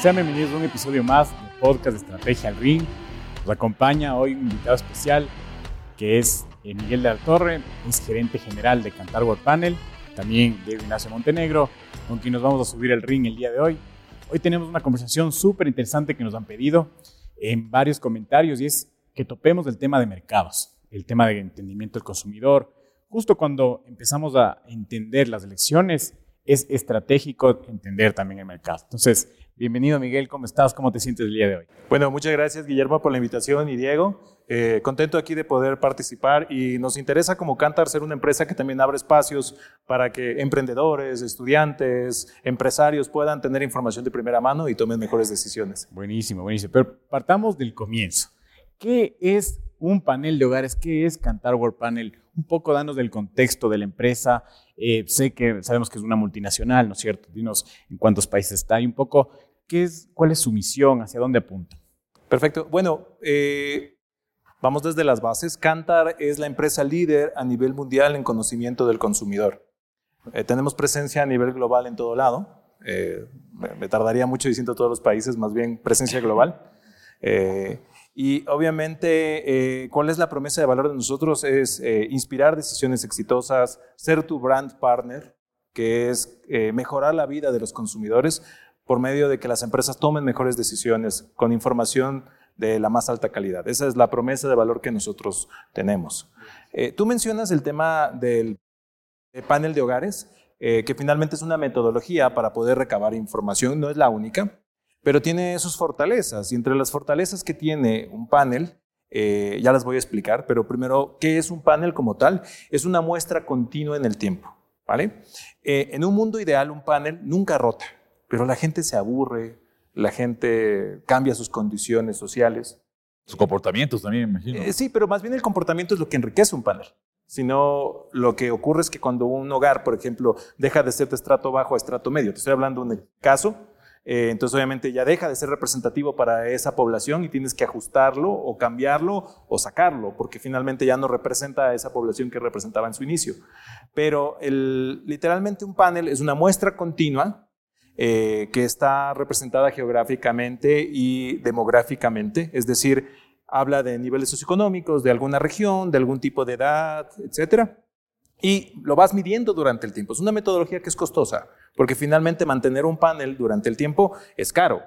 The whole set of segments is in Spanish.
Sean bienvenidos a un episodio más de Podcast de Estrategia al Ring. Nos acompaña hoy un invitado especial que es eh, Miguel de la Torre, es gerente general de Cantar World Panel, también Diego Ignacio Montenegro, con quien nos vamos a subir al ring el día de hoy. Hoy tenemos una conversación súper interesante que nos han pedido en varios comentarios y es que topemos el tema de mercados, el tema de entendimiento del consumidor. Justo cuando empezamos a entender las elecciones, es estratégico entender también el mercado. Entonces, bienvenido Miguel, ¿cómo estás? ¿Cómo te sientes el día de hoy? Bueno, muchas gracias Guillermo por la invitación y Diego. Eh, contento aquí de poder participar y nos interesa como Cantar ser una empresa que también abre espacios para que emprendedores, estudiantes, empresarios puedan tener información de primera mano y tomen mejores decisiones. Buenísimo, buenísimo. Pero partamos del comienzo. ¿Qué es un panel de hogares? ¿Qué es Cantar World Panel? Un poco danos del contexto de la empresa. Eh, sé que sabemos que es una multinacional, ¿no es cierto? Dinos en cuántos países está y un poco qué es, cuál es su misión, hacia dónde apunta. Perfecto. Bueno, eh, Vamos desde las bases. Cantar es la empresa líder a nivel mundial en conocimiento del consumidor. Eh, tenemos presencia a nivel global en todo lado. Eh, me, tardaría mucho diciendo todos los países, más bien presencia global. Y obviamente, ¿cuál es la promesa de valor de nosotros? Es inspirar decisiones exitosas, ser tu brand partner, que es mejorar la vida de los consumidores por medio de que las empresas tomen mejores decisiones con información de la más alta calidad. Esa es la promesa de valor que nosotros tenemos. Eh, tú mencionas el tema del panel de hogares, eh, que finalmente es una metodología para poder recabar información, no es la única, pero tiene sus fortalezas. Y entre las fortalezas que tiene un panel, eh, ya las voy a explicar, pero primero, ¿qué es un panel como tal? Es una muestra continua en el tiempo. ¿vale? en un mundo ideal, un panel nunca rota, pero la gente se aburre, la gente cambia sus condiciones sociales. Sus comportamientos también, me imagino. Eh, sí, pero más bien el comportamiento es lo que enriquece un panel. Sino lo que ocurre es que cuando un hogar, por ejemplo, deja de ser de estrato bajo a estrato medio, te estoy hablando de un caso, eh, entonces obviamente ya deja de ser representativo para esa población y tienes que ajustarlo o cambiarlo o sacarlo, porque finalmente ya no representa a esa población que representaba en su inicio. Pero el, literalmente un panel es una muestra continua eh, que está representada geográficamente y demográficamente, es decir, habla de niveles socioeconómicos, de alguna región, de algún tipo de edad, etc. Y lo vas midiendo durante el tiempo. Es una metodología que es costosa, porque finalmente mantener un panel durante el tiempo es caro.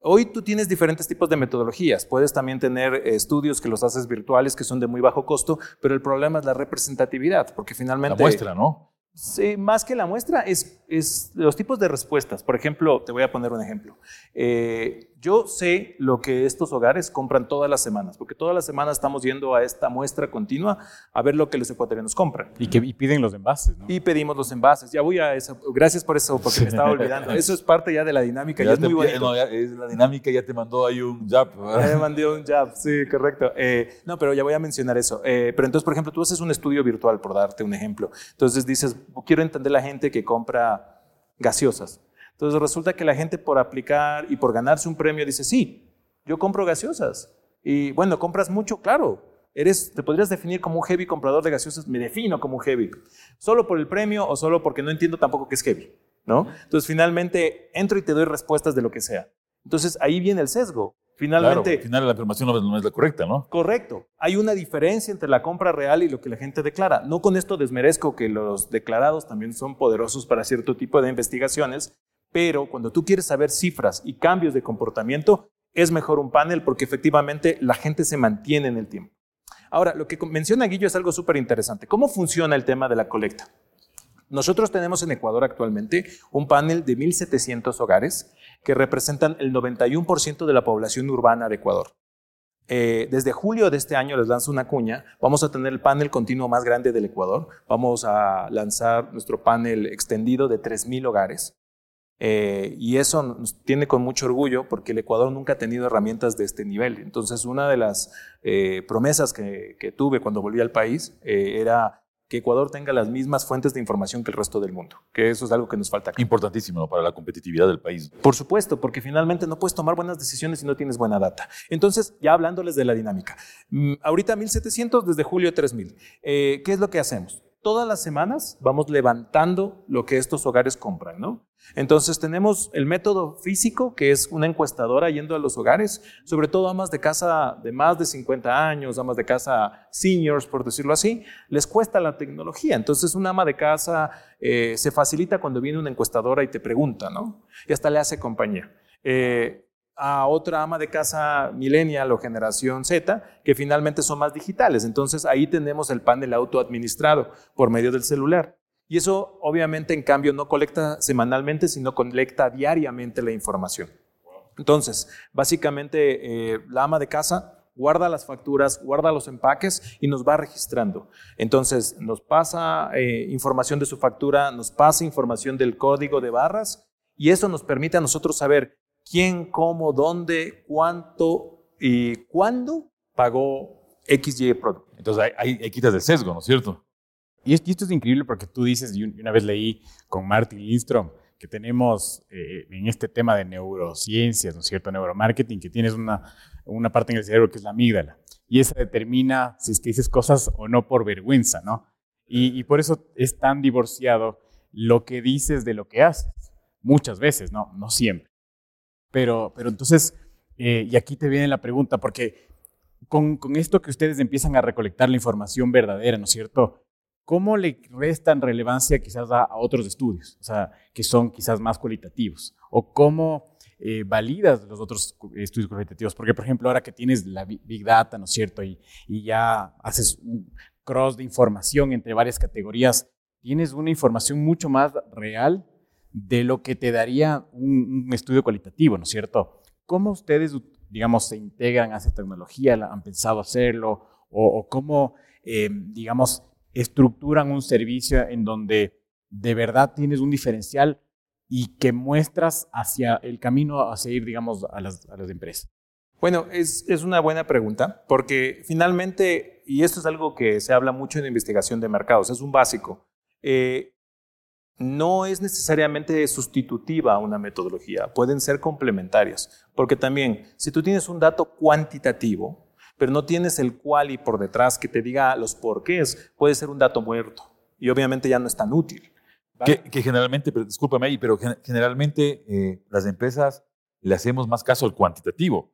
Hoy tú tienes diferentes tipos de metodologías. Puedes también tener estudios que los haces virtuales, que son de muy bajo costo, pero el problema es la representatividad, porque finalmente... La muestra, ¿no? Sí, más que la muestra es, es, los tipos de respuestas. Por ejemplo, te voy a poner un ejemplo. Eh, yo sé lo que estos hogares compran todas las semanas, porque todas las semanas estamos yendo a esta muestra continua a ver lo que los ecuatorianos compran. Y que piden los envases, ¿no? Y pedimos los envases. Ya voy a eso. Gracias por eso, porque me estaba olvidando. Eso es parte ya de la dinámica. Ya, es muy bonito. No, es la dinámica ya te mandó ahí un jab. Ya me mandó un jab, sí, correcto. Eh, no, pero ya voy a mencionar eso. Eh, pero entonces, por ejemplo, tú haces un estudio virtual, por darte un ejemplo. Entonces dices, quiero entender la gente que compra gaseosas. Entonces resulta que la gente por aplicar y por ganarse un premio dice, sí, yo compro gaseosas. Y bueno, compras mucho, claro. Eres, te podrías definir como un heavy comprador de gaseosas, me defino como un heavy. Solo por el premio o solo porque no entiendo tampoco qué es heavy, ¿no? Entonces finalmente entro y te doy respuestas de lo que sea. Entonces ahí viene el sesgo. Finalmente. al final la afirmación no es la correcta, ¿no? Correcto. Hay una diferencia entre la compra real y lo que la gente declara. No con esto desmerezco que los declarados también son poderosos para cierto tipo de investigaciones, pero cuando tú quieres saber cifras y cambios de comportamiento, es mejor un panel porque efectivamente la gente se mantiene en el tiempo. Ahora, lo que menciona Guillo es algo súper interesante. ¿Cómo funciona el tema de la colecta? Nosotros tenemos en Ecuador actualmente un panel de 1.700 hogares que representan el 91% de la población urbana de Ecuador. Eh, desde julio de este año les lanzo una cuña, vamos a tener el panel continuo más grande del Ecuador, vamos a lanzar nuestro panel extendido de 3.000 hogares. Eh, y eso nos tiene con mucho orgullo porque el Ecuador nunca ha tenido herramientas de este nivel. Entonces, una de las eh, promesas que, tuve cuando volví al país eh, era que Ecuador tenga las mismas fuentes de información que el resto del mundo, que eso es algo que nos falta. Importantísimo para la competitividad del país. Por supuesto, porque finalmente no puedes tomar buenas decisiones si no tienes buena data. Entonces, ya hablándoles de la dinámica, mm, ahorita 1700, desde julio 3000. ¿Qué es lo que hacemos? Todas las semanas vamos levantando lo que estos hogares compran, ¿no? Entonces tenemos el método físico, que es una encuestadora yendo a los hogares, sobre todo amas de casa de más de 50 años, amas de casa seniors, por decirlo así, les cuesta la tecnología. Entonces una ama de casa eh, se facilita cuando viene una encuestadora y te pregunta, ¿no? Y hasta le hace compañía. Eh, a otra ama de casa millennial o generación Z, que finalmente son más digitales. Entonces ahí tenemos el panel autoadministrado por medio del celular. Y eso obviamente en cambio no colecta semanalmente, sino colecta diariamente la información. Entonces, básicamente eh, la ama de casa guarda las facturas, guarda los empaques y nos va registrando. Entonces, nos pasa eh, información de su factura, nos pasa información del código de barras y eso nos permite a nosotros saber quién, cómo, dónde, cuánto y cuándo pagó XY producto. Entonces hay, quitas de sesgo, ¿no es cierto? Y esto es increíble porque tú dices, y una vez leí con Martin Lindstrom, que tenemos eh, en este tema de neurociencias, ¿no es cierto? Neuromarketing, que tienes una, una parte en el cerebro que es la amígdala. Y esa determina si es que dices cosas o no por vergüenza, ¿no? Y, y por eso es tan divorciado lo que dices de lo que haces. Muchas veces, ¿no? No siempre. Pero, pero entonces, eh, y aquí te viene la pregunta, porque con, con, esto que ustedes empiezan a recolectar la información verdadera, ¿no es cierto? ¿Cómo le restan relevancia quizás a, a otros estudios, o sea, que son quizás más cualitativos? ¿O cómo eh, validas los otros estudios cualitativos? Porque, por ejemplo, ahora que tienes la Big Data, ¿no es cierto? Y, y ya haces un cross de información entre varias categorías, tienes una información mucho más real de lo que te daría un, estudio cualitativo, ¿no es cierto? ¿Cómo ustedes, digamos, se integran a esa tecnología? ¿Han pensado hacerlo? ¿O, cómo, eh, digamos, estructuran un servicio en donde de verdad tienes un diferencial y que muestras hacia el camino a seguir, digamos, a las, a las empresas? Bueno, es, es, una buena pregunta porque finalmente, y esto es algo que se habla mucho en investigación de mercados, es un básico. Eh, no es necesariamente sustitutiva a una metodología, pueden ser complementarias, porque también si tú tienes un dato cuantitativo, pero no tienes el cual y por detrás que te diga los porqués, puede ser un dato muerto y obviamente ya no es tan útil. Que, generalmente, pero discúlpame ahí, pero generalmente eh, las empresas le hacemos más caso al cuantitativo.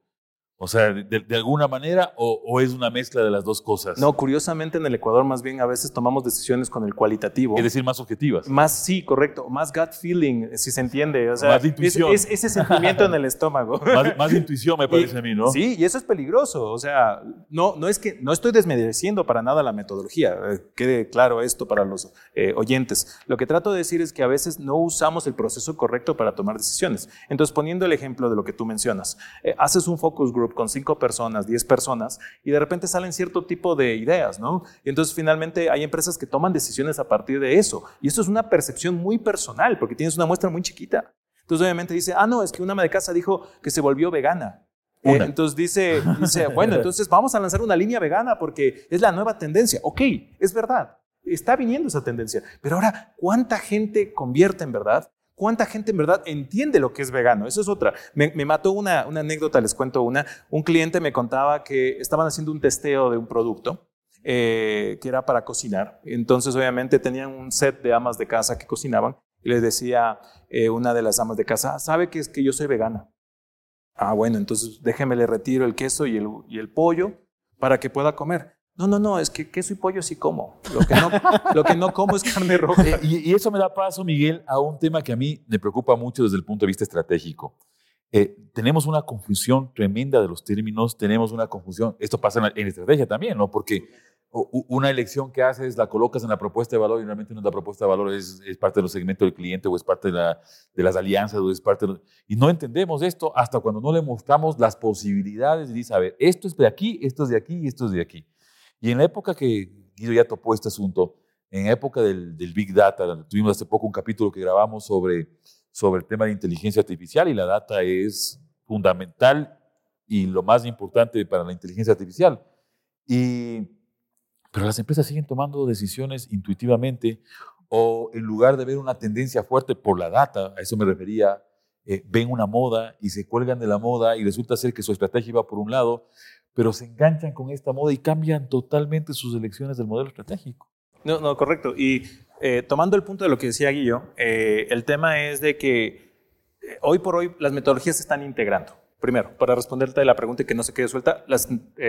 O sea, de, de alguna manera, o, o, es una mezcla de las dos cosas? No, curiosamente en el Ecuador más bien a veces tomamos decisiones con el cualitativo. Es decir, más objetivas. Más, sí, correcto. Más gut feeling, si se entiende. O sea, más intuición. Es, es ese sentimiento en el estómago. Más, más intuición me parece y, a mí, ¿no? Sí, y eso es peligroso. O sea, no, no es que, no estoy desmereciendo para nada la metodología. Eh, quede claro esto para los eh, oyentes. Lo que trato de decir es que a veces no usamos el proceso correcto para tomar decisiones. Entonces, poniendo el ejemplo de lo que tú mencionas, eh, haces un focus group con cinco personas, diez personas, y de repente salen cierto tipo de ideas, ¿no? Y entonces finalmente hay empresas que toman decisiones a partir de eso. Y esto es una percepción muy personal, porque tienes una muestra muy chiquita. Entonces obviamente dice, ah, no, es que una ama de casa dijo que se volvió vegana. Eh, entonces dice, dice, bueno, entonces vamos a lanzar una línea vegana porque es la nueva tendencia. Ok, es verdad, está viniendo esa tendencia. Pero ahora, ¿cuánta gente convierte en verdad? ¿Cuánta gente en verdad entiende lo que es vegano? Eso es otra. Me, mató una, una, anécdota, les cuento una. Un cliente me contaba que estaban haciendo un testeo de un producto eh, que era para cocinar. Entonces, obviamente, tenían un set de amas de casa que cocinaban y les decía eh, una de las amas de casa, ¿sabe que es que yo soy vegana? Ah, bueno, entonces déjeme le retiro el queso y el, y el pollo para que pueda comer. No, no, no, es que queso y pollo sí como. Lo que no, lo que no como es carne roja. Eh, y, y, eso me da paso, Miguel, a un tema que a mí me preocupa mucho desde el punto de vista estratégico. Eh, tenemos una confusión tremenda de los términos, tenemos una confusión, esto pasa en, en estrategia también, ¿no? Porque una elección que haces la colocas en la propuesta de valor y realmente no es la propuesta de valor, es, es parte de los segmentos del cliente o es parte de, la, de las alianzas o es parte de, y no entendemos esto hasta cuando no le mostramos las posibilidades y dice, a ver, esto es de aquí, esto es de aquí y esto es de aquí. Y en la época que Guido ya topó este asunto, en época del, del, Big Data, tuvimos hace poco un capítulo que grabamos sobre, sobre el tema de inteligencia artificial y la data es fundamental y lo más importante para la inteligencia artificial. Y, pero las empresas siguen tomando decisiones intuitivamente o en lugar de ver una tendencia fuerte por la data, a eso me refería, eh, ven una moda y se cuelgan de la moda y resulta ser que su estrategia va por un lado, pero se enganchan con esta moda y cambian totalmente sus elecciones del modelo estratégico. No, no, correcto. Y eh, tomando el punto de lo que decía Guillo, eh, el tema es de que hoy por hoy las metodologías se están integrando. Primero, para responderte la pregunta y que no se quede suelta, las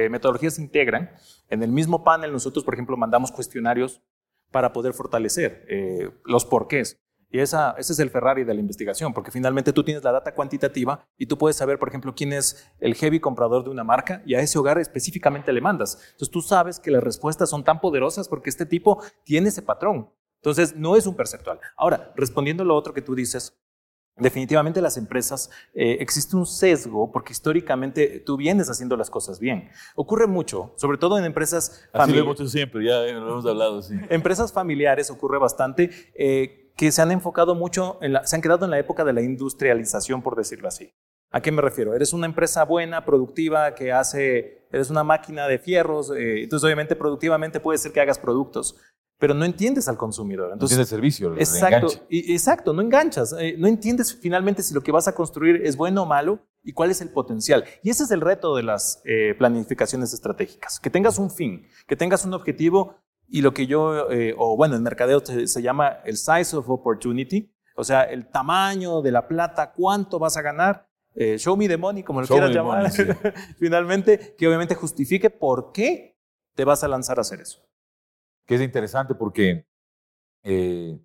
metodologías se integran. En el mismo panel nosotros, por ejemplo, mandamos cuestionarios para poder fortalecer los porqués. Y esa, ese es el Ferrari de la investigación, porque finalmente tú tienes la data cuantitativa y tú puedes saber, por ejemplo, quién es el heavy comprador de una marca y a ese hogar específicamente le mandas. Entonces tú sabes que las respuestas son tan poderosas porque este tipo tiene ese patrón. Entonces no es un perceptual. Ahora, respondiendo a lo otro que tú dices, Definitivamente las empresas eh, existe un sesgo porque históricamente tú vienes haciendo las cosas bien. Ocurre mucho, sobre todo en empresas familiares. Así lo siempre, ya lo hemos hablado. Sí. Empresas familiares ocurre bastante. Eh, que se han enfocado mucho, en la, se han quedado en la época de la industrialización, por decirlo así. ¿A qué me refiero? Eres una empresa buena, productiva, que hace, eres una máquina de fierros, eh, entonces obviamente productivamente puede ser que hagas productos, pero no entiendes al consumidor. Entonces, no el servicio, exacto, y, exacto, no enganchas, eh, no entiendes finalmente si lo que vas a construir es bueno o malo y cuál es el potencial. Y ese es el reto de las eh, planificaciones estratégicas, que tengas un fin, que tengas un objetivo y lo que yo, eh, o bueno, en mercadeo se, llama el size of opportunity, o sea, el tamaño de la plata, cuánto vas a ganar, eh, show me the money, como lo quieras llamar, finalmente, que obviamente justifique por qué te vas a lanzar a hacer eso. Que es interesante porque eh,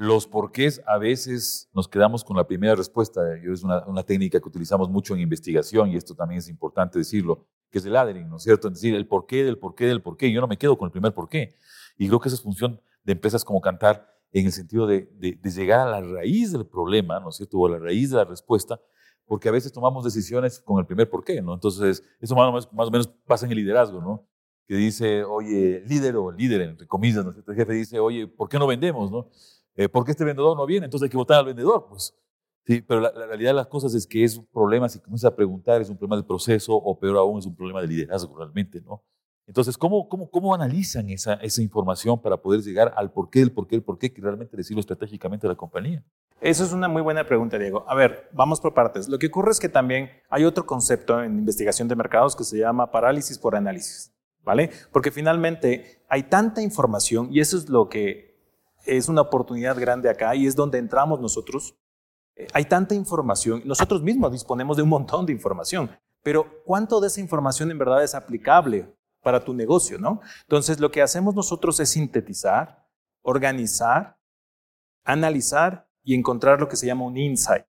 los porqués a veces nos quedamos con la primera respuesta. Es una, técnica que utilizamos mucho en investigación y esto también es importante decirlo que es el laddering, ¿no es cierto? Es decir, el porqué del porqué del porqué. Yo no me quedo con el primer porqué. Y creo que esa es función de empresas como Cantar en el sentido de, llegar a la raíz del problema, ¿no es cierto? O a la raíz de la respuesta, porque a veces tomamos decisiones con el primer porqué, ¿no? Entonces, eso más o menos, más o menos pasa en el liderazgo, ¿no? Que dice, oye, líder o líder, entre comillas, ¿no? El jefe dice, oye, ¿por qué no vendemos, no? Eh, ¿Por qué este vendedor no viene? Entonces hay que votar al vendedor, pues. Sí, pero la, realidad de las cosas es que es un problema, si comienzas a preguntar, es un problema del proceso o peor aún, es un problema de liderazgo realmente, ¿no? Entonces, ¿cómo, cómo, cómo analizan esa, esa información para poder llegar al porqué, el porqué, el porqué que realmente decirlo estratégicamente a la compañía? Eso es una muy buena pregunta, Diego. A ver, vamos por partes. Lo que ocurre es que también hay otro concepto en investigación de mercados que se llama parálisis por análisis, ¿vale? Porque finalmente hay tanta información y eso es lo que es una oportunidad grande acá y es donde entramos nosotros hay tanta información, nosotros mismos disponemos de un montón de información, pero ¿cuánto de esa información en verdad es aplicable para tu negocio, no? Entonces, lo que hacemos nosotros es sintetizar, organizar, analizar y encontrar lo que se llama un insight.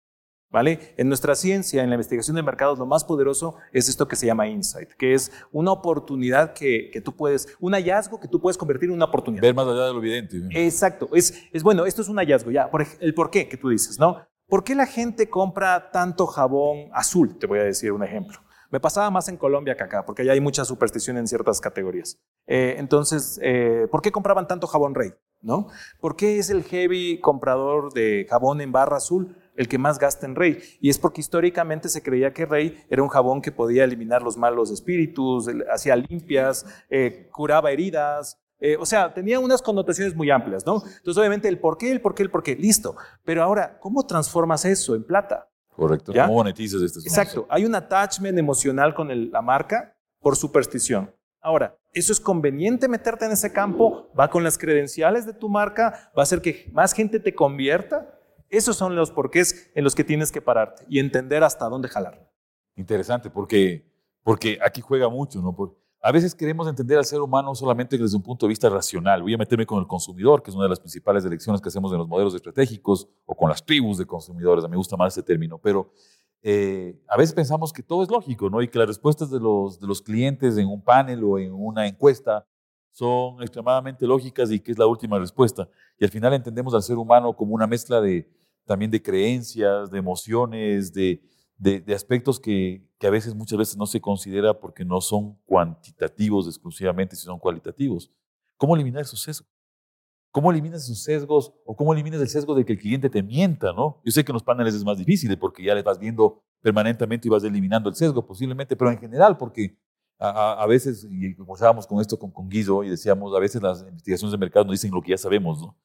¿Vale? En nuestra ciencia, en la investigación de mercados, lo más poderoso es esto que se llama insight, que es una oportunidad que, tú puedes, un hallazgo que tú puedes convertir en una oportunidad. Ver más allá de lo evidente. Exacto. Es, es bueno, esto es un hallazgo, ya. Por, el por qué que tú dices, ¿no? ¿Por qué la gente compra tanto jabón azul? Te voy a decir un ejemplo. Me pasaba más en Colombia que acá, porque allá hay mucha superstición en ciertas categorías. Eh, entonces, eh, ¿por qué compraban tanto jabón rey? ¿No? ¿Por qué es el heavy comprador de jabón en barra azul el que más gasta en rey? Y es porque históricamente se creía que rey era un jabón que podía eliminar los malos espíritus, hacía limpias, eh, curaba heridas, eh, o sea, tenía unas connotaciones muy amplias, ¿no? Entonces, obviamente, el por qué, el por qué, el por qué, listo. Pero ahora, ¿cómo transformas eso en plata? Correcto. ¿Cómo monetizas esto? Exacto. Hay un attachment emocional con la marca por superstición. Ahora, ¿eso es conveniente meterte en ese campo? ¿Va con las credenciales de tu marca? ¿Va a hacer que más gente te convierta? Esos son los porqués en los que tienes que pararte y entender hasta dónde jalar. Interesante, porque, porque aquí juega mucho, ¿no? A veces queremos entender al ser humano solamente desde un punto de vista racional. Voy a meterme con el consumidor, que es una de las principales elecciones que hacemos en los modelos estratégicos, o con las tribus de consumidores. A mí me gusta más ese término, pero eh, a veces pensamos que todo es lógico, ¿no? Y que las respuestas de los, de los clientes en un panel o en una encuesta son extremadamente lógicas y que es la última respuesta. Y al final entendemos al ser humano como una mezcla de, también de creencias, de emociones, de, de, aspectos que, que, a veces, muchas veces no se considera porque no son cuantitativos exclusivamente, sino cualitativos. ¿Cómo eliminar esos sesgos? ¿Cómo eliminas esos sesgos o cómo eliminas el sesgo de que el cliente te mienta, no? Yo sé que en los paneles es más difícil porque ya le vas viendo permanentemente y vas eliminando el sesgo posiblemente, pero en general porque a, a, veces, y conversábamos con esto con, con Guido y decíamos, a veces las investigaciones de mercado nos dicen lo que ya sabemos, ¿no?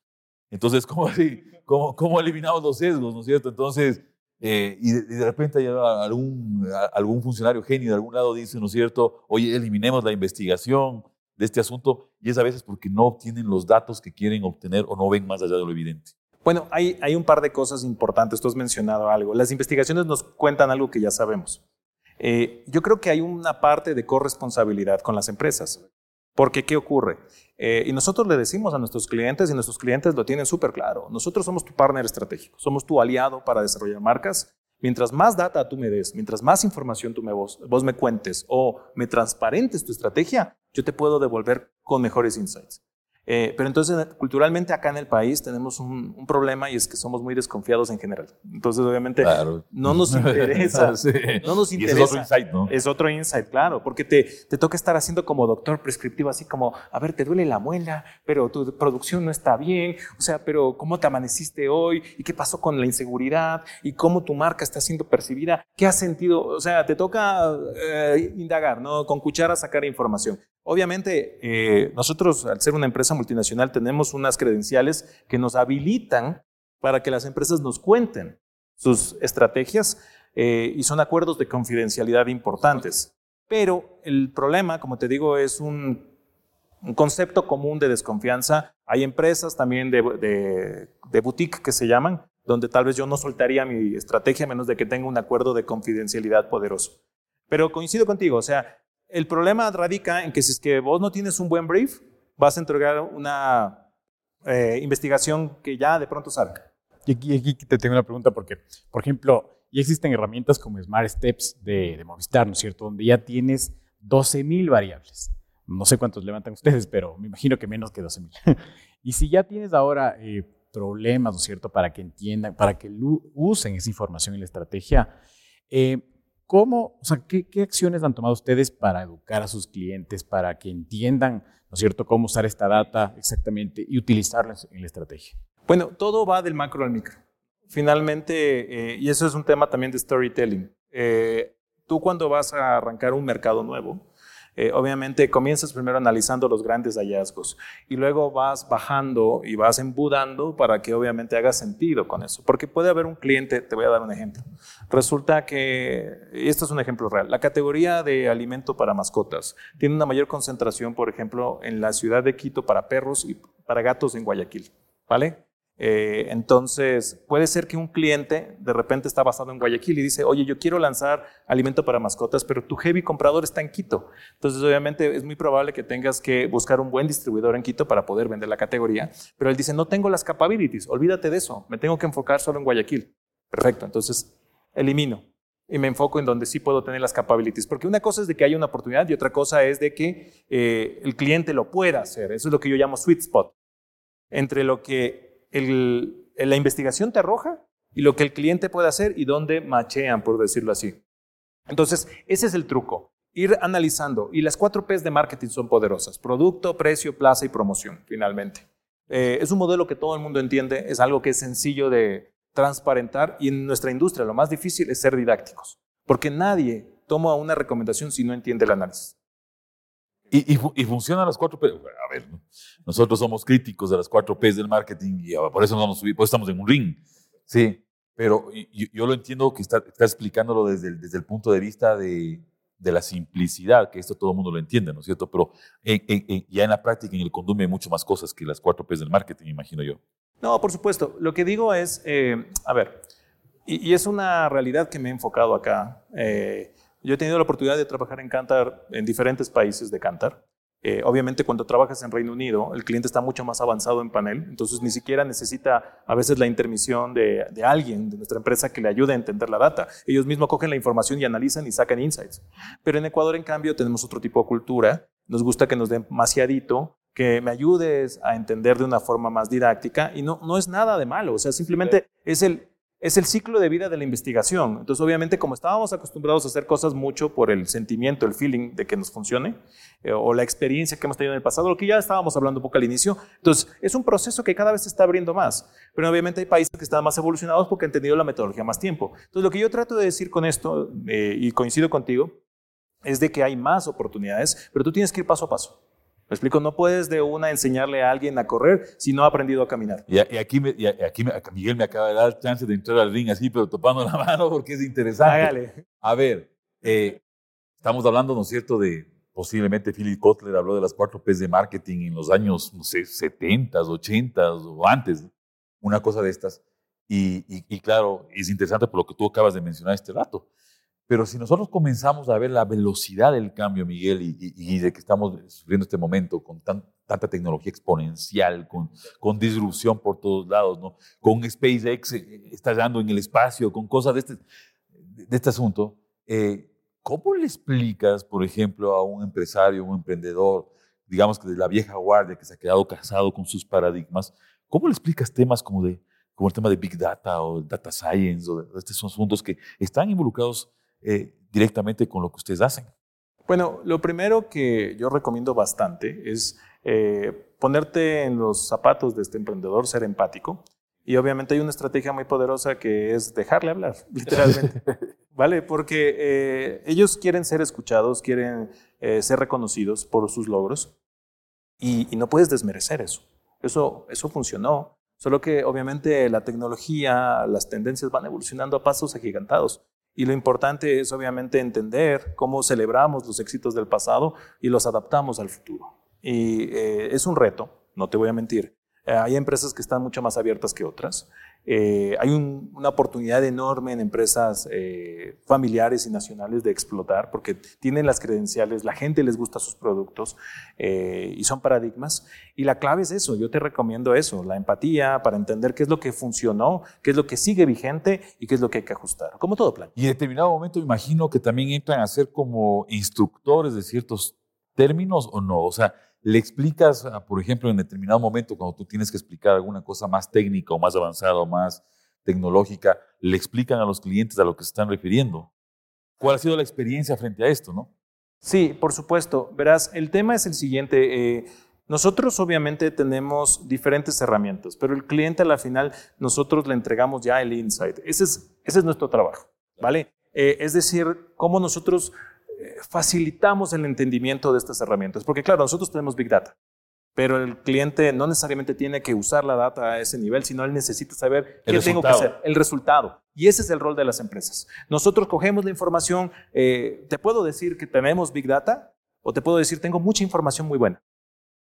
Entonces, ¿cómo, eliminamos los sesgos, no es cierto? Entonces, eh, y, de, repente algún, algún funcionario genio de algún lado dice, ¿no es cierto? Oye, eliminemos la investigación, de este asunto y es a veces porque no obtienen los datos que quieren obtener o no ven más allá de lo evidente. Bueno, hay, hay un par de cosas importantes. Tú has mencionado algo. Las investigaciones nos cuentan algo que ya sabemos. Eh, yo creo que hay una parte de corresponsabilidad con las empresas. Porque, ¿qué ocurre? Eh, y nosotros le decimos a nuestros clientes, y nuestros clientes lo tienen súper claro, nosotros somos tu partner estratégico, somos tu aliado para desarrollar marcas. Mientras más data tú me des, mientras más información tú me vos, vos me cuentes o me transparentes tu estrategia, yo te puedo devolver con mejores insights. Eh, pero entonces, culturalmente acá en el país tenemos un, problema y es que somos muy desconfiados en general. Entonces, obviamente, no nos interesa. No nos interesa. es otro insight, ¿no? Es otro insight, claro, porque te, te toca estar haciendo como doctor prescriptivo, así como, a ver, te duele la muela, pero tu producción no está bien. O sea, pero ¿cómo te amaneciste hoy? ¿Y qué pasó con la inseguridad? ¿Y cómo tu marca está siendo percibida? ¿Qué has sentido? O sea, te toca eh, indagar, ¿no? Con cuchara sacar información. Obviamente, eh, nosotros, al ser una empresa multinacional, tenemos unas credenciales que nos habilitan para que las empresas nos cuenten sus estrategias eh, y son acuerdos de confidencialidad importantes. Pero el problema, como te digo, es un, concepto común de desconfianza. Hay empresas también de, de boutique que se llaman, donde tal vez yo no soltaría mi estrategia a menos de que tenga un acuerdo de confidencialidad poderoso. Pero coincido contigo, o sea, el problema radica en que si es que vos no tienes un buen brief, vas a entregar una eh, investigación que ya de pronto salga. Y aquí, te tengo una pregunta porque, por ejemplo, ya existen herramientas como Smart Steps de, Movistar, ¿no es cierto? Donde ya tienes 12.000 variables. No sé cuántos levantan ustedes, pero me imagino que menos que 12.000. y si ya tienes ahora eh, problemas, ¿no es cierto?, para que entiendan, para que usen esa información en la estrategia, eh, ¿Cómo, o sea, qué, acciones han tomado ustedes para educar a sus clientes, para que entiendan, ¿no es cierto?, cómo usar esta data exactamente y utilizarla en la estrategia. Bueno, todo va del macro al micro. Finalmente, eh, y eso es un tema también de storytelling. Eh, tú cuando vas a arrancar un mercado nuevo, eh, obviamente comienzas primero analizando los grandes hallazgos y luego vas bajando y vas embudando para que obviamente haga sentido con eso. Porque puede haber un cliente, te voy a dar un ejemplo. Resulta que, y esto es un ejemplo real, la categoría de alimento para mascotas tiene una mayor concentración, por ejemplo, en la ciudad de Quito para perros y para gatos en Guayaquil. ¿Vale? Eh, entonces, puede ser que un cliente de repente está basado en Guayaquil y dice, oye, yo quiero lanzar alimento para mascotas, pero tu heavy comprador está en Quito. Entonces, obviamente, es muy probable que tengas que buscar un buen distribuidor en Quito para poder vender la categoría. Pero él dice, no tengo las capabilities, olvídate de eso, me tengo que enfocar solo en Guayaquil. Perfecto, entonces elimino y me enfoco en donde sí puedo tener las capabilities. Porque una cosa es de que haya una oportunidad y otra cosa es de que eh, el cliente lo pueda hacer. Eso es lo que yo llamo sweet spot. Entre lo que la investigación te arroja y lo que el cliente puede hacer y dónde machean, por decirlo así. Entonces, ese es el truco. Ir analizando. Y las cuatro P's de marketing son poderosas. Producto, precio, plaza y promoción, finalmente. Eh, es un modelo que todo el mundo entiende, es algo que es sencillo de transparentar y en nuestra industria lo más difícil es ser didácticos, porque nadie toma una recomendación si no entiende el análisis. Y, y, funcionan las cuatro P. A ver, nosotros somos críticos de las cuatro P del marketing y por eso, nos vamos a subir, pues estamos en un ring. Sí, pero yo, lo entiendo que está, está explicándolo desde el, desde el punto de vista de, de, la simplicidad, que esto todo el mundo lo entiende, ¿no es cierto? Pero ya en la práctica, en el condume, hay mucho más cosas que las cuatro P del marketing, imagino yo. No, por supuesto. Lo que digo es, eh, a ver, y, es una realidad que me he enfocado acá. Eh, yo he tenido la oportunidad de trabajar en Cantar, en diferentes países de Cantar. Eh, obviamente cuando trabajas en Reino Unido, el cliente está mucho más avanzado en panel, entonces ni siquiera necesita a veces la intermisión de, de, alguien de nuestra empresa que le ayude a entender la data. Ellos mismos cogen la información y analizan y sacan insights. Pero en Ecuador, en cambio, tenemos otro tipo de cultura. Nos gusta que nos den demasiadito, que me ayudes a entender de una forma más didáctica y no, no es nada de malo, o sea, simplemente es el es el ciclo de vida de la investigación. Entonces, obviamente, como estábamos acostumbrados a hacer cosas mucho por el sentimiento, el feeling de que nos funcione, eh, o la experiencia que hemos tenido en el pasado, lo que ya estábamos hablando un poco al inicio, entonces es un proceso que cada vez se está abriendo más. Pero obviamente hay países que están más evolucionados porque han tenido la metodología más tiempo. Entonces, lo que yo trato de decir con esto, eh, y coincido contigo, es de que hay más oportunidades, pero tú tienes que ir paso a paso. Me explico, no puedes de una enseñarle a alguien a correr si no ha aprendido a caminar. Y, aquí, aquí Miguel me acaba de dar chance de entrar al ring así, pero topando la mano porque es interesante. A ver, eh, estamos hablando, ¿no es cierto?, de posiblemente Philip Kotler habló de las cuatro P's de marketing en los años, no sé, 70, 80 o antes, una cosa de estas. Y, y, claro, es interesante por lo que tú acabas de mencionar este rato. Pero si nosotros comenzamos a ver la velocidad del cambio, Miguel, y, y de que estamos sufriendo este momento con tanta tecnología exponencial, con, con, disrupción por todos lados, ¿no? con SpaceX eh, estallando en el espacio, con cosas de este, de este asunto, eh, ¿cómo le explicas, por ejemplo, a un empresario, un emprendedor, digamos que de la vieja guardia que se ha quedado casado con sus paradigmas, ¿cómo le explicas temas como, de, como el tema de Big Data o Data Science o de estos asuntos que están involucrados eh, directamente con lo que ustedes hacen? Bueno, lo primero que yo recomiendo bastante es eh, ponerte en los zapatos de este emprendedor, ser empático. Y obviamente hay una estrategia muy poderosa que es dejarle hablar, literalmente. ¿Vale? Porque eh, ellos quieren ser escuchados, quieren ser reconocidos por sus logros y, y, no puedes desmerecer eso. Eso, eso funcionó. Solo que obviamente la tecnología, las tendencias van evolucionando a pasos agigantados. Y lo importante es obviamente entender cómo celebramos los éxitos del pasado y los adaptamos al futuro. Y eh, es un reto, no te voy a mentir. Eh, hay empresas que están mucho más abiertas que otras. Eh, hay una oportunidad enorme en empresas eh, familiares y nacionales de explotar porque tienen las credenciales, la gente les gusta sus productos eh, y son paradigmas. Y la clave es eso, yo te recomiendo eso, la empatía para entender qué es lo que funcionó, qué es lo que sigue vigente y qué es lo que hay que ajustar, como todo plan. Y en determinado momento me imagino que también entran a ser como instructores de ciertos términos o no, o sea, le explicas, ah, por ejemplo, en determinado momento, cuando tú tienes que explicar alguna cosa más técnica o más avanzada o más tecnológica, le explican a los clientes a lo que se están refiriendo. ¿Cuál ha sido la experiencia frente a esto, no? Sí, por supuesto. Verás, el tema es el siguiente. Eh, nosotros obviamente tenemos diferentes herramientas, pero el cliente a la final nosotros le entregamos ya el insight. Ese es, ese es nuestro trabajo, ¿vale? Eh, es decir, cómo nosotros facilitamos el entendimiento de estas herramientas. Porque claro, nosotros tenemos Big Data, pero el cliente no necesariamente tiene que usar la data a ese nivel, sino él necesita saber qué tengo que hacer, el resultado. Y ese es el rol de las empresas. Nosotros cogemos la información, eh, te puedo decir que tenemos Big Data o te puedo decir tengo mucha información muy buena.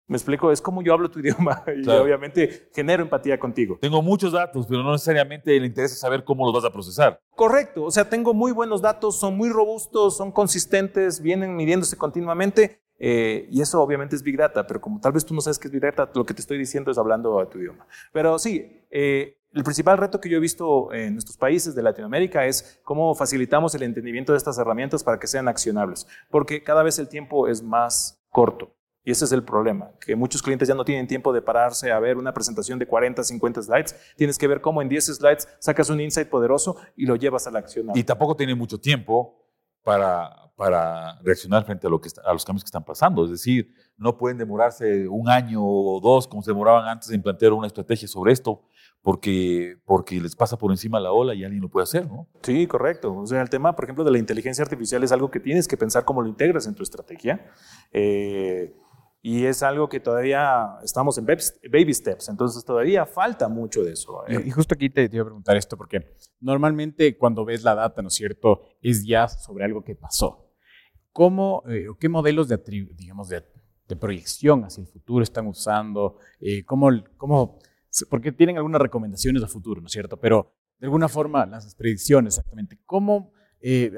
Me explico, es como yo hablo tu idioma y obviamente genero empatía contigo. Tengo muchos datos, pero no necesariamente le interesa saber cómo los vas a procesar. Correcto, o sea, tengo muy buenos datos, son muy robustos, son consistentes, vienen midiéndose continuamente eh, y eso obviamente es Big Data, pero como tal vez tú no sabes qué es Big Data, lo que te estoy diciendo es hablando a tu idioma. Pero sí, eh, el principal reto que yo he visto en nuestros países de Latinoamérica es cómo facilitamos el entendimiento de estas herramientas para que sean accionables, porque cada vez el tiempo es más corto. Y ese es el problema, que muchos clientes ya no tienen tiempo de pararse a ver una presentación de 40, 50 slides. Tienes que ver cómo en 10 slides sacas un insight poderoso y lo llevas a la acción. Y tampoco tiene mucho tiempo para, para reaccionar frente a, lo que a los cambios que están pasando. Es decir, no pueden demorarse un año o dos como se demoraban antes en plantear una estrategia sobre esto, porque, porque les pasa por encima la ola y alguien lo puede hacer, ¿no? Sí, correcto. O sea, el tema, por ejemplo, de la inteligencia artificial es algo que tienes que pensar cómo lo integras en tu estrategia. Eh, y es algo que todavía estamos en baby steps, entonces todavía falta mucho de eso. ¿eh? Y justo aquí te, iba a preguntar esto, porque normalmente cuando ves la data, ¿no es cierto?, es ya sobre algo que pasó. ¿Cómo, eh, qué modelos de, digamos, de, proyección hacia el futuro están usando? Eh, ¿cómo, cómo, porque tienen algunas recomendaciones a futuro, ¿no es cierto? Pero de alguna forma, las predicciones exactamente, ¿cómo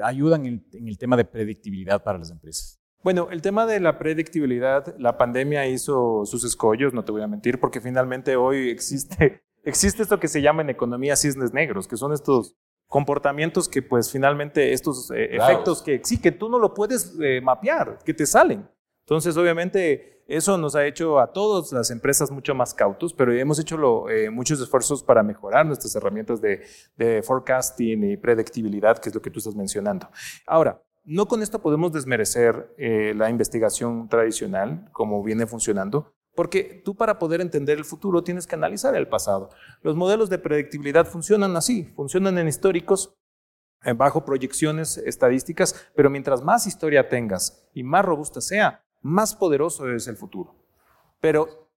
ayudan en el tema de predictibilidad para las empresas? Bueno, el tema de la predictibilidad, la pandemia hizo sus escollos, no te voy a mentir, porque finalmente hoy existe, existe esto que se llama en economía cisnes negros, que son estos comportamientos que pues finalmente estos eh, efectos que sí, que tú no lo puedes eh, mapear, que te salen. Entonces, obviamente, eso nos ha hecho a todas las empresas mucho más cautos, pero hemos hecho eh, muchos esfuerzos para mejorar nuestras herramientas de, de forecasting y predictibilidad, que es lo que tú estás mencionando. Ahora, no con esto podemos desmerecer eh, la investigación tradicional, como viene funcionando, porque tú para poder entender el futuro tienes que analizar el pasado. Los modelos de predictibilidad funcionan así, funcionan en históricos, eh, bajo proyecciones estadísticas, pero mientras más historia tengas y más robusta sea, más poderoso es el futuro. Pero,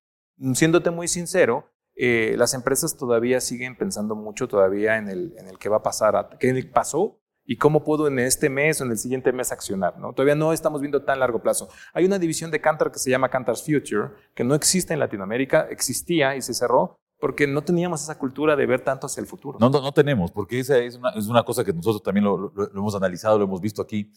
siéndote muy sincero, eh, las empresas todavía siguen pensando mucho todavía en el, en que va a pasar, que pasó y cómo puedo en este mes o en el siguiente mes accionar. ¿no? Todavía no estamos viendo tan largo plazo. Hay una división de Cantar que se llama Cantar's Future, que no existe en Latinoamérica, existía y se cerró porque no teníamos esa cultura de ver tanto hacia el futuro. No, no, tenemos, porque esa es una, es una, cosa que nosotros también lo, hemos analizado, lo hemos visto aquí,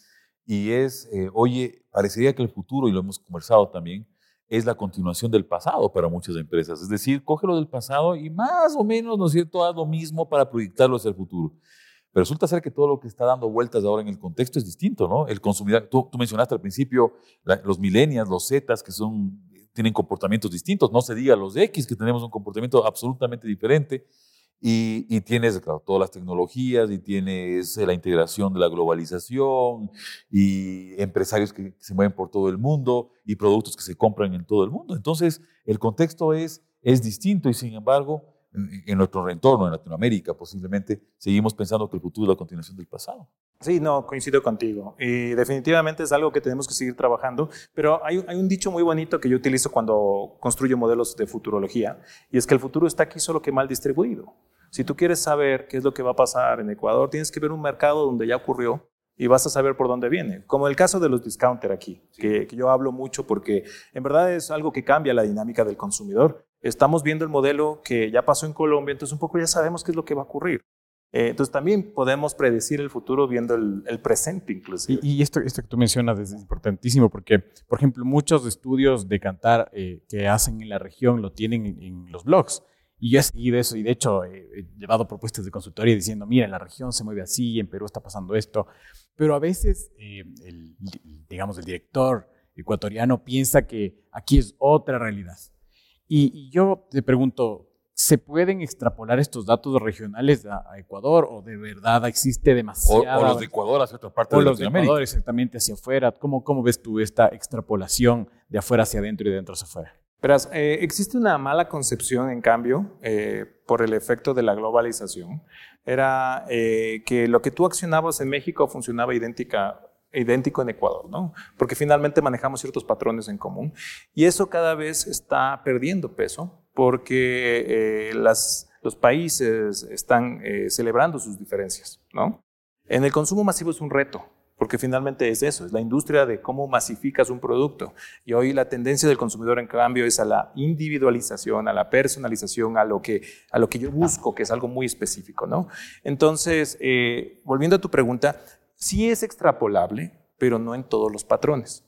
y es, eh, oye, parecería que el futuro, y lo hemos conversado también, es la continuación del pasado para muchas empresas. Es decir, coge lo del pasado y más o menos, ¿no es cierto?, haz lo mismo para proyectarlo hacia el futuro. Pero resulta ser que todo lo que está dando vueltas ahora en el contexto es distinto, ¿no? El consumidor, tú, mencionaste al principio los millennials, los zetas, que son, tienen comportamientos distintos, no se diga los X, que tenemos un comportamiento absolutamente diferente, y, tienes todas las tecnologías, y tienes la integración de la globalización, y empresarios que se mueven por todo el mundo, y productos que se compran en todo el mundo. Entonces, el contexto es, es distinto, y sin embargo, en nuestro entorno, en Latinoamérica, posiblemente seguimos pensando que el futuro es la continuación del pasado. Sí, no, coincido contigo. Y definitivamente es algo que tenemos que seguir trabajando, pero hay, hay, un dicho muy bonito que yo utilizo cuando construyo modelos de futurología, y es que el futuro está aquí solo que mal distribuido. Si tú quieres saber qué es lo que va a pasar en Ecuador, tienes que ver un mercado donde ya ocurrió y vas a saber por dónde viene. Como el caso de los discounter aquí, que, que, yo hablo mucho porque en verdad es algo que cambia la dinámica del consumidor estamos viendo el modelo que ya pasó en Colombia, entonces un poco ya sabemos qué es lo que va a ocurrir. Eh, entonces también podemos predecir el futuro viendo el, presente inclusive. Y, esto, esto que tú mencionas es importantísimo porque, por ejemplo, muchos estudios de cantar eh, que hacen en la región lo tienen en, los blogs. Y yo he seguido eso y de hecho he llevado propuestas de consultoría diciendo, mira, en la región se mueve así, en Perú está pasando esto. Pero a veces, eh, el, digamos, el director ecuatoriano piensa que aquí es otra realidad. Y, yo te pregunto, ¿se pueden extrapolar estos datos regionales a, Ecuador o de verdad existe demasiado? O, los de Ecuador hacia otra parte de Latinoamérica. los de Ecuador exactamente hacia afuera. ¿Cómo, ¿Cómo ves tú esta extrapolación de afuera hacia adentro y de adentro hacia afuera? Verás, eh, existe una mala concepción, en cambio, eh, por el efecto de la globalización. Era eh, que lo que tú accionabas en México funcionaba idéntica idéntico en Ecuador, ¿no? Porque finalmente manejamos ciertos patrones en común y eso cada vez está perdiendo peso porque eh, los países están eh, celebrando sus diferencias, ¿no? En el consumo masivo es un reto, porque finalmente es eso, es la industria de cómo masificas un producto. Y hoy la tendencia del consumidor, en cambio, es a la individualización, a la personalización, a lo que, a lo que yo busco, que es algo muy específico, ¿no? Entonces, eh, volviendo a tu pregunta, sí es extrapolable, pero no en todos los patrones.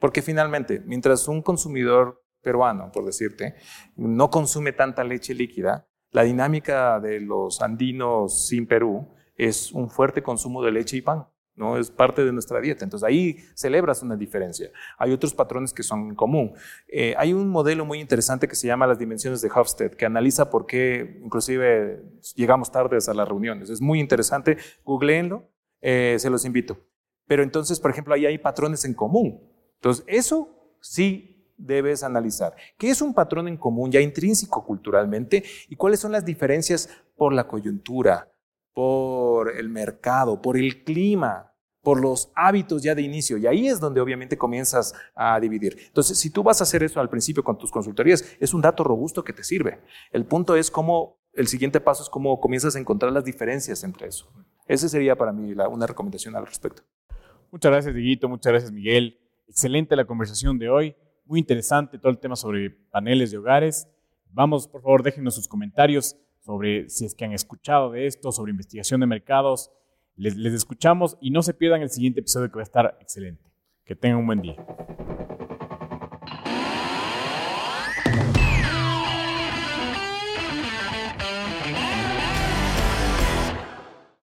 Porque finalmente, mientras un consumidor peruano, por decirte, no consume tanta leche líquida, la dinámica de los andinos sin Perú es un fuerte consumo de leche y pan. ¿no? Es parte de nuestra dieta. Entonces ahí celebras una diferencia. Hay otros patrones que son en común. Eh, hay un modelo muy interesante que se llama las dimensiones de Hofstede, que analiza por qué inclusive llegamos tardes a las reuniones. Es muy interesante. Googleenlo eh, se los invito. Pero entonces, por ejemplo, ahí hay patrones en común. Entonces, eso sí debes analizar. ¿Qué es un patrón en común ya intrínseco culturalmente y cuáles son las diferencias por la coyuntura, por el mercado, por el clima, por los hábitos ya de inicio. Y ahí es donde obviamente comienzas a dividir. Entonces, si tú vas a hacer eso al principio con tus consultorías, es un dato robusto que te sirve. El punto es cómo, el siguiente paso es cómo comienzas a encontrar las diferencias entre eso. Esa sería para mí una recomendación al respecto. Muchas gracias, Dieguito. Muchas gracias, Miguel. Excelente la conversación de hoy. Muy interesante todo el tema sobre paneles de hogares. Vamos, por favor, déjenos sus comentarios sobre si es que han escuchado de esto, sobre investigación de mercados. Les, les escuchamos y no se pierdan el siguiente episodio que va a estar excelente. Que tengan un buen día.